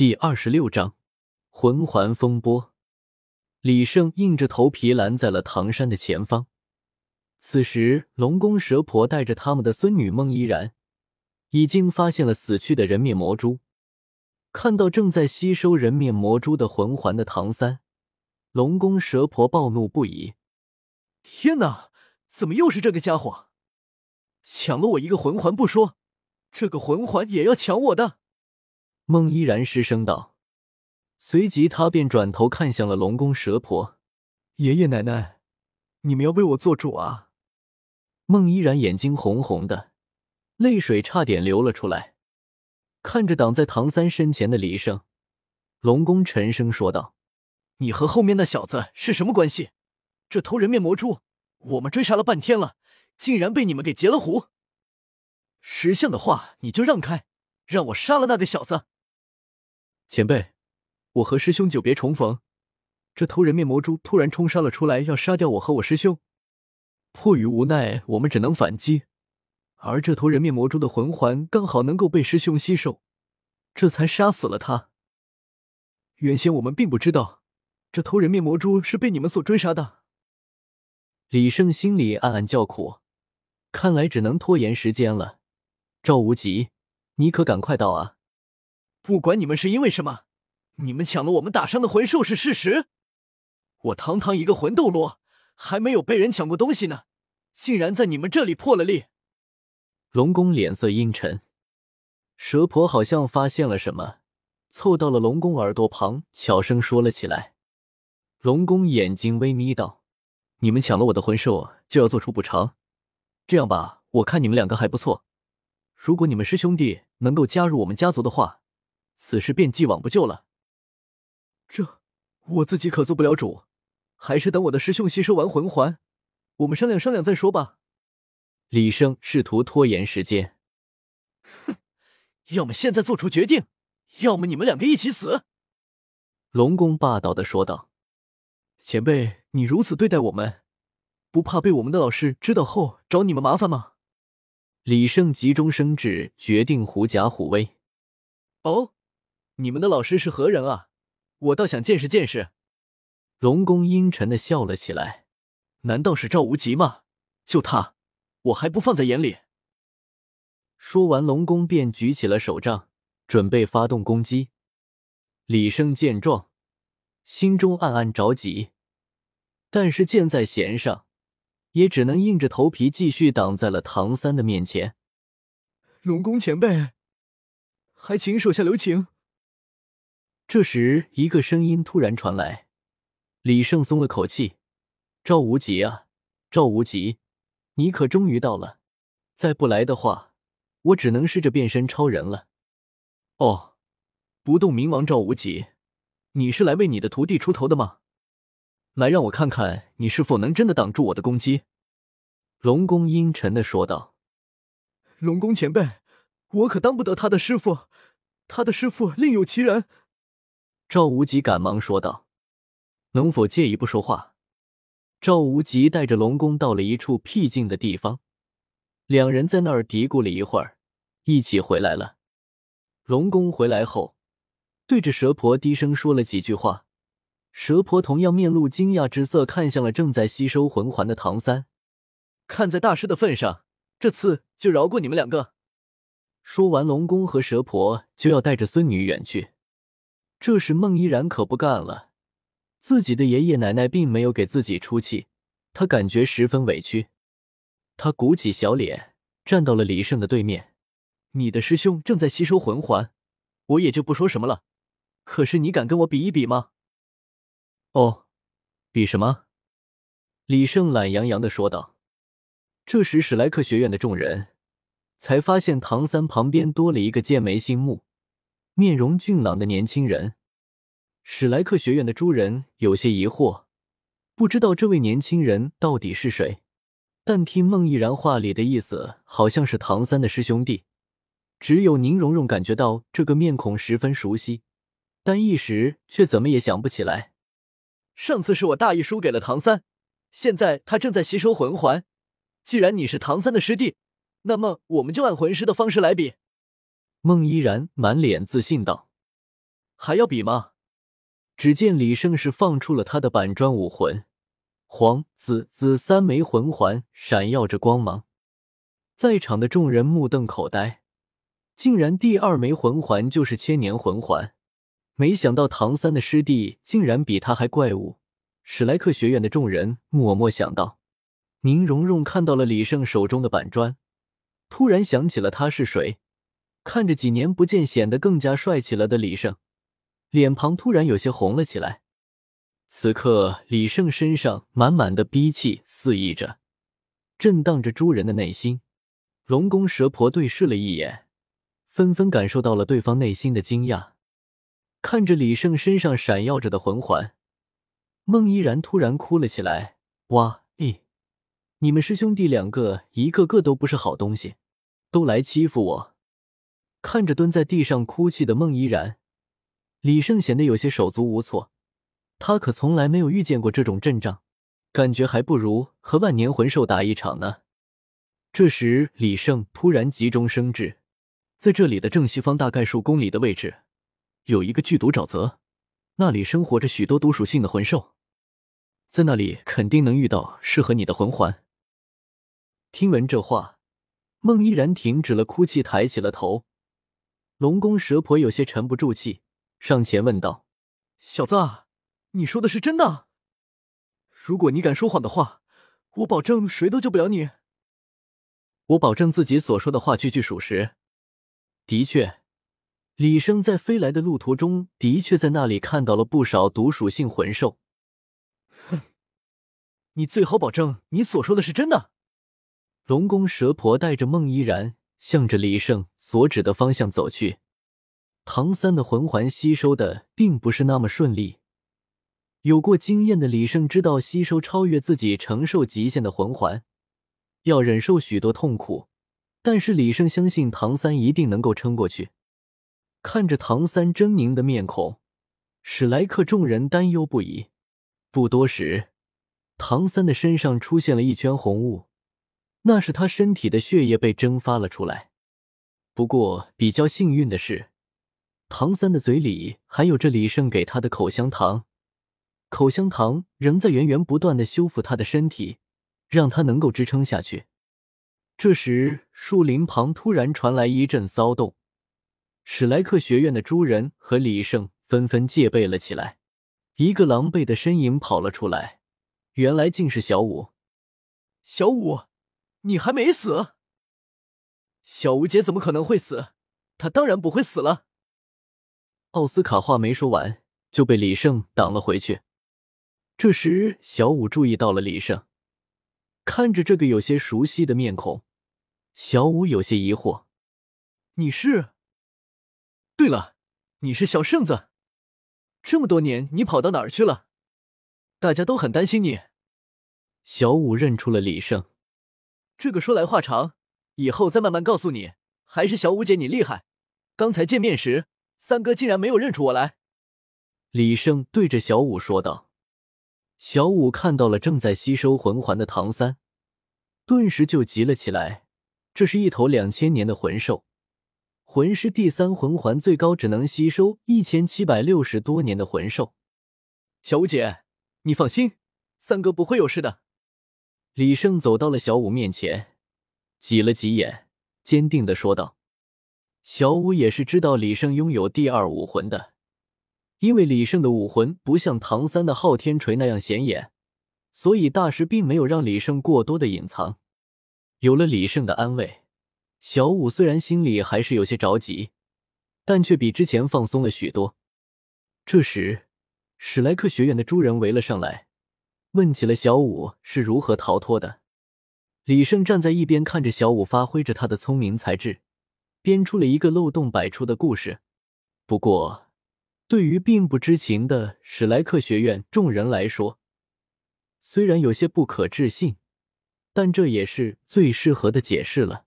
第二十六章魂环风波。李胜硬着头皮拦在了唐山的前方。此时，龙宫蛇婆带着他们的孙女孟依然，已经发现了死去的人面魔蛛。看到正在吸收人面魔蛛的魂环的唐三，龙宫蛇婆暴怒不已：“天哪，怎么又是这个家伙？抢了我一个魂环不说，这个魂环也要抢我的！”孟依然失声道，随即他便转头看向了龙宫蛇婆：“爷爷奶奶，你们要为我做主啊！”孟依然眼睛红红的，泪水差点流了出来。看着挡在唐三身前的李胜，龙宫沉声说道：“你和后面那小子是什么关系？这偷人面魔蛛，我们追杀了半天了，竟然被你们给截了胡！识相的话，你就让开，让我杀了那个小子！”前辈，我和师兄久别重逢，这偷人面魔蛛突然冲杀了出来，要杀掉我和我师兄，迫于无奈，我们只能反击。而这头人面魔蛛的魂环刚好能够被师兄吸收，这才杀死了他。原先我们并不知道，这偷人面魔蛛是被你们所追杀的。李胜心里暗暗叫苦，看来只能拖延时间了。赵无极，你可赶快到啊！不管你们是因为什么，你们抢了我们打伤的魂兽是事实。我堂堂一个魂斗罗，还没有被人抢过东西呢，竟然在你们这里破了例。龙宫脸色阴沉，蛇婆好像发现了什么，凑到了龙宫耳朵旁，悄声说了起来。龙宫眼睛微眯道：“你们抢了我的魂兽，就要做出补偿。这样吧，我看你们两个还不错，如果你们师兄弟能够加入我们家族的话。”此事便既往不咎了。这我自己可做不了主，还是等我的师兄吸收完魂环，我们商量商量再说吧。李胜试图拖延时间。哼，要么现在做出决定，要么你们两个一起死。龙宫霸道的说道：“前辈，你如此对待我们，不怕被我们的老师知道后找你们麻烦吗？”李胜急中生智，决定狐假虎威。哦。你们的老师是何人啊？我倒想见识见识。龙宫阴沉的笑了起来。难道是赵无极吗？就他，我还不放在眼里。说完，龙宫便举起了手杖，准备发动攻击。李胜见状，心中暗暗着急，但是箭在弦上，也只能硬着头皮继续挡在了唐三的面前。龙宫前辈，还请手下留情。这时，一个声音突然传来，李胜松了口气：“赵无极啊，赵无极，你可终于到了！再不来的话，我只能试着变身超人了。”哦，不动明王赵无极，你是来为你的徒弟出头的吗？来，让我看看你是否能真的挡住我的攻击。”龙宫阴沉的说道。“龙宫前辈，我可当不得他的师傅，他的师傅另有其人。”赵无极赶忙说道：“能否借一步说话？”赵无极带着龙宫到了一处僻静的地方，两人在那儿嘀咕了一会儿，一起回来了。龙宫回来后，对着蛇婆低声说了几句话。蛇婆同样面露惊讶之色，看向了正在吸收魂环的唐三。看在大师的份上，这次就饶过你们两个。说完，龙宫和蛇婆就要带着孙女远去。这时，孟依然可不干了。自己的爷爷奶奶并没有给自己出气，他感觉十分委屈。他鼓起小脸，站到了李胜的对面。你的师兄正在吸收魂环，我也就不说什么了。可是你敢跟我比一比吗？哦，比什么？李胜懒洋洋的说道。这时，史莱克学院的众人才发现唐三旁边多了一个剑眉星目。面容俊朗的年轻人，史莱克学院的诸人有些疑惑，不知道这位年轻人到底是谁。但听孟毅然话里的意思，好像是唐三的师兄弟。只有宁荣荣感觉到这个面孔十分熟悉，但一时却怎么也想不起来。上次是我大意输给了唐三，现在他正在吸收魂环。既然你是唐三的师弟，那么我们就按魂师的方式来比。孟依然满脸自信道：“还要比吗？只见李胜是放出了他的板砖武魂，黄、紫、紫三枚魂环闪耀着光芒，在场的众人目瞪口呆，竟然第二枚魂环就是千年魂环。没想到唐三的师弟竟然比他还怪物。史莱克学院的众人默默想到。宁荣荣看到了李胜手中的板砖，突然想起了他是谁，看着几年不见显得更加帅气了的李胜。脸庞突然有些红了起来。此刻，李胜身上满满的逼气肆溢着，震荡着诸人的内心。龙宫蛇婆对视了一眼，纷纷感受到了对方内心的惊讶。看着李胜身上闪耀着的魂环，孟依然突然哭了起来。哇！咦，你们师兄弟两个一个个都不是好东西，都来欺负我！看着蹲在地上哭泣的孟依然。李胜显得有些手足无措，他可从来没有遇见过这种阵仗，感觉还不如和万年魂兽打一场呢。这时，李胜突然急中生智，在这里的正西方大概数公里的位置，有一个剧毒沼泽，那里生活着许多毒属性的魂兽，在那里肯定能遇到适合你的魂环。听闻这话，孟依然停止了哭泣，抬起了头。龙宫蛇婆有些沉不住气。上前问道：“小子，你说的是真的？如果你敢说谎的话，我保证谁都救不了你。我保证自己所说的话句句属实。的确，李生在飞来的路途中，的确在那里看到了不少毒属性魂兽。哼，你最好保证你所说的是真的。”龙宫蛇婆带着孟依然，向着李胜所指的方向走去。唐三的魂环吸收的并不是那么顺利。有过经验的李胜知道，吸收超越自己承受极限的魂环，要忍受许多痛苦。但是李胜相信唐三一定能够撑过去。看着唐三狰狞的面孔，史莱克众人担忧不已。不多时，唐三的身上出现了一圈红雾，那是他身体的血液被蒸发了出来。不过比较幸运的是。唐三的嘴里还有着李胜给他的口香糖，口香糖仍在源源不断的修复他的身体，让他能够支撑下去。这时，树林旁突然传来一阵骚动，史莱克学院的诸人和李胜纷纷戒备了起来。一个狼狈的身影跑了出来，原来竟是小五。小五，你还没死？小吴姐怎么可能会死？她当然不会死了。奥斯卡话没说完，就被李胜挡了回去。这时，小五注意到了李胜，看着这个有些熟悉的面孔，小五有些疑惑：“你是？对了，你是小圣子。这么多年，你跑到哪儿去了？大家都很担心你。”小五认出了李胜，这个说来话长，以后再慢慢告诉你。还是小五姐你厉害，刚才见面时。三哥竟然没有认出我来，李胜对着小五说道。小五看到了正在吸收魂环的唐三，顿时就急了起来。这是一头两千年的魂兽，魂师第三魂环最高只能吸收一千七百六十多年的魂兽。小五姐，你放心，三哥不会有事的。李胜走到了小五面前，挤了挤眼，坚定的说道。小五也是知道李胜拥有第二武魂的，因为李胜的武魂不像唐三的昊天锤那样显眼，所以大师并没有让李胜过多的隐藏。有了李胜的安慰，小五虽然心里还是有些着急，但却比之前放松了许多。这时，史莱克学院的诸人围了上来，问起了小五是如何逃脱的。李胜站在一边看着小五发挥着他的聪明才智。编出了一个漏洞百出的故事，不过，对于并不知情的史莱克学院众人来说，虽然有些不可置信，但这也是最适合的解释了。